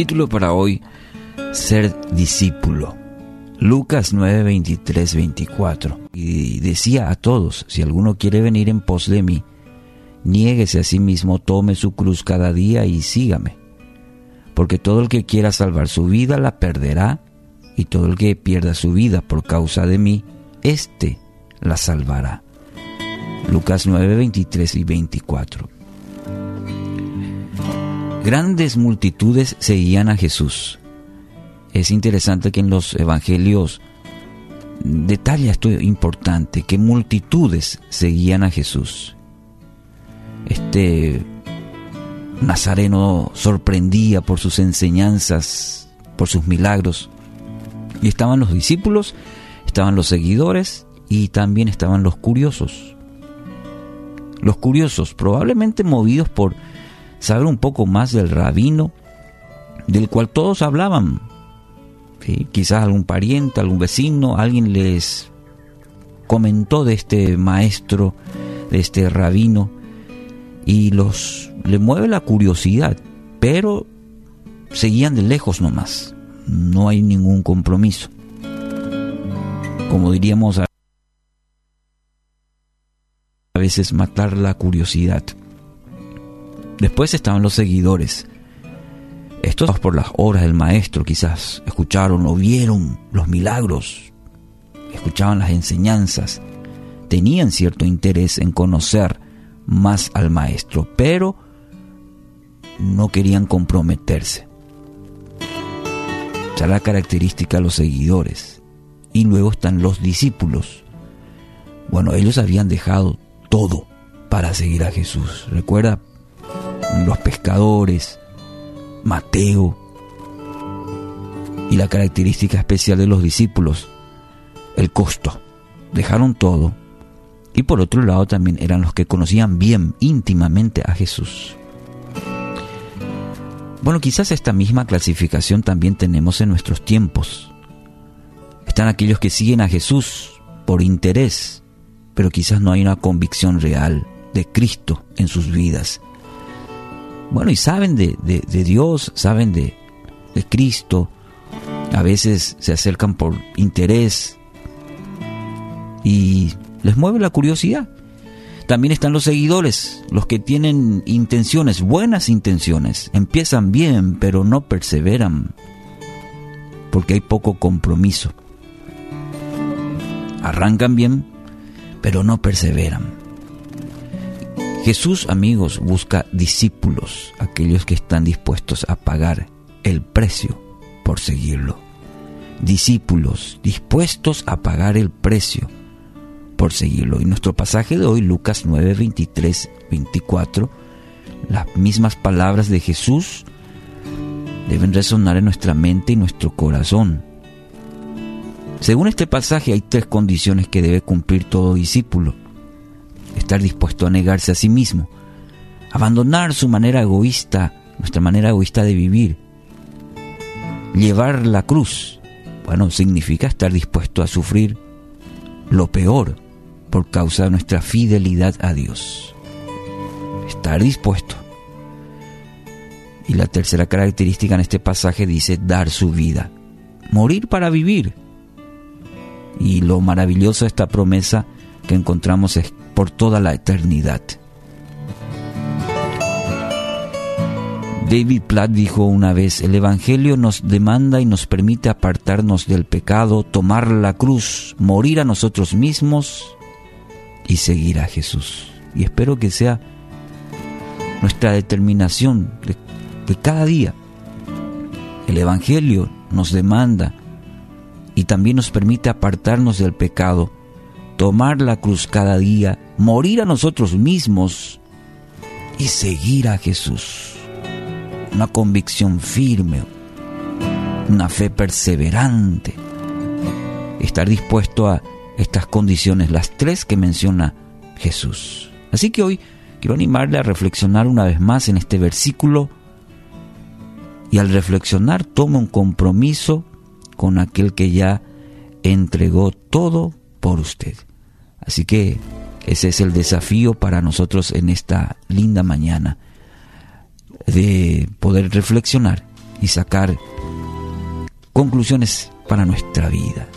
Título para hoy, Ser discípulo. Lucas 9, 23, 24. Y decía a todos, si alguno quiere venir en pos de mí, niéguese a sí mismo, tome su cruz cada día y sígame. Porque todo el que quiera salvar su vida la perderá, y todo el que pierda su vida por causa de mí, éste la salvará. Lucas 9, 23 y 24. Grandes multitudes seguían a Jesús. Es interesante que en los evangelios detalla esto importante, que multitudes seguían a Jesús. Este Nazareno sorprendía por sus enseñanzas, por sus milagros. Y estaban los discípulos, estaban los seguidores y también estaban los curiosos. Los curiosos, probablemente movidos por saber un poco más del rabino, del cual todos hablaban. Quizás algún pariente, algún vecino, alguien les comentó de este maestro, de este rabino, y los le mueve la curiosidad, pero seguían de lejos nomás. No hay ningún compromiso. Como diríamos a veces matar la curiosidad. Después estaban los seguidores. Estos por las obras del maestro quizás escucharon o vieron los milagros, escuchaban las enseñanzas, tenían cierto interés en conocer más al maestro, pero no querían comprometerse. Ya la característica de los seguidores. Y luego están los discípulos. Bueno, ellos habían dejado todo para seguir a Jesús. Recuerda, los pescadores, Mateo, y la característica especial de los discípulos, el costo. Dejaron todo y por otro lado también eran los que conocían bien, íntimamente a Jesús. Bueno, quizás esta misma clasificación también tenemos en nuestros tiempos. Están aquellos que siguen a Jesús por interés, pero quizás no hay una convicción real de Cristo en sus vidas. Bueno, y saben de, Dios, saben de, de Cristo, a veces se acercan por interés y les mueve la curiosidad. También están los seguidores, los que tienen intenciones, buenas intenciones. Empiezan bien, pero no perseveran, porque hay poco compromiso. Arrancan bien, pero no perseveran. Jesús, amigos, busca discípulos, aquellos que están dispuestos a pagar el precio por seguirlo. Discípulos dispuestos a pagar el precio por seguirlo. Y nuestro pasaje de hoy, Lucas 9, 23, 24, las mismas palabras de Jesús deben resonar en nuestra mente y nuestro corazón. Según este pasaje hay tres condiciones que debe cumplir todo discípulo estar dispuesto a negarse a sí mismo, abandonar su manera egoísta, nuestra manera egoísta de vivir, llevar la cruz. Bueno, significa estar dispuesto a sufrir lo peor por causa de nuestra fidelidad a Dios. Estar dispuesto. Y la tercera característica en este pasaje dice dar su vida, morir para vivir. Y lo maravilloso de esta promesa que encontramos es por toda la eternidad. David Platt dijo una vez, el Evangelio nos demanda y nos permite apartarnos del pecado, tomar la cruz, morir a nosotros mismos y seguir a Jesús. Y espero que sea nuestra determinación de, de cada día. El Evangelio nos demanda y también nos permite apartarnos del pecado, tomar la cruz cada día, morir a nosotros mismos y seguir a Jesús. Una convicción firme, una fe perseverante, estar dispuesto a estas condiciones, las tres que menciona Jesús. Así que hoy quiero animarle a reflexionar una vez más en este versículo y al reflexionar tome un compromiso con aquel que ya entregó todo por usted. Así que ese es el desafío para nosotros en esta linda mañana, de poder reflexionar y sacar conclusiones para nuestra vida.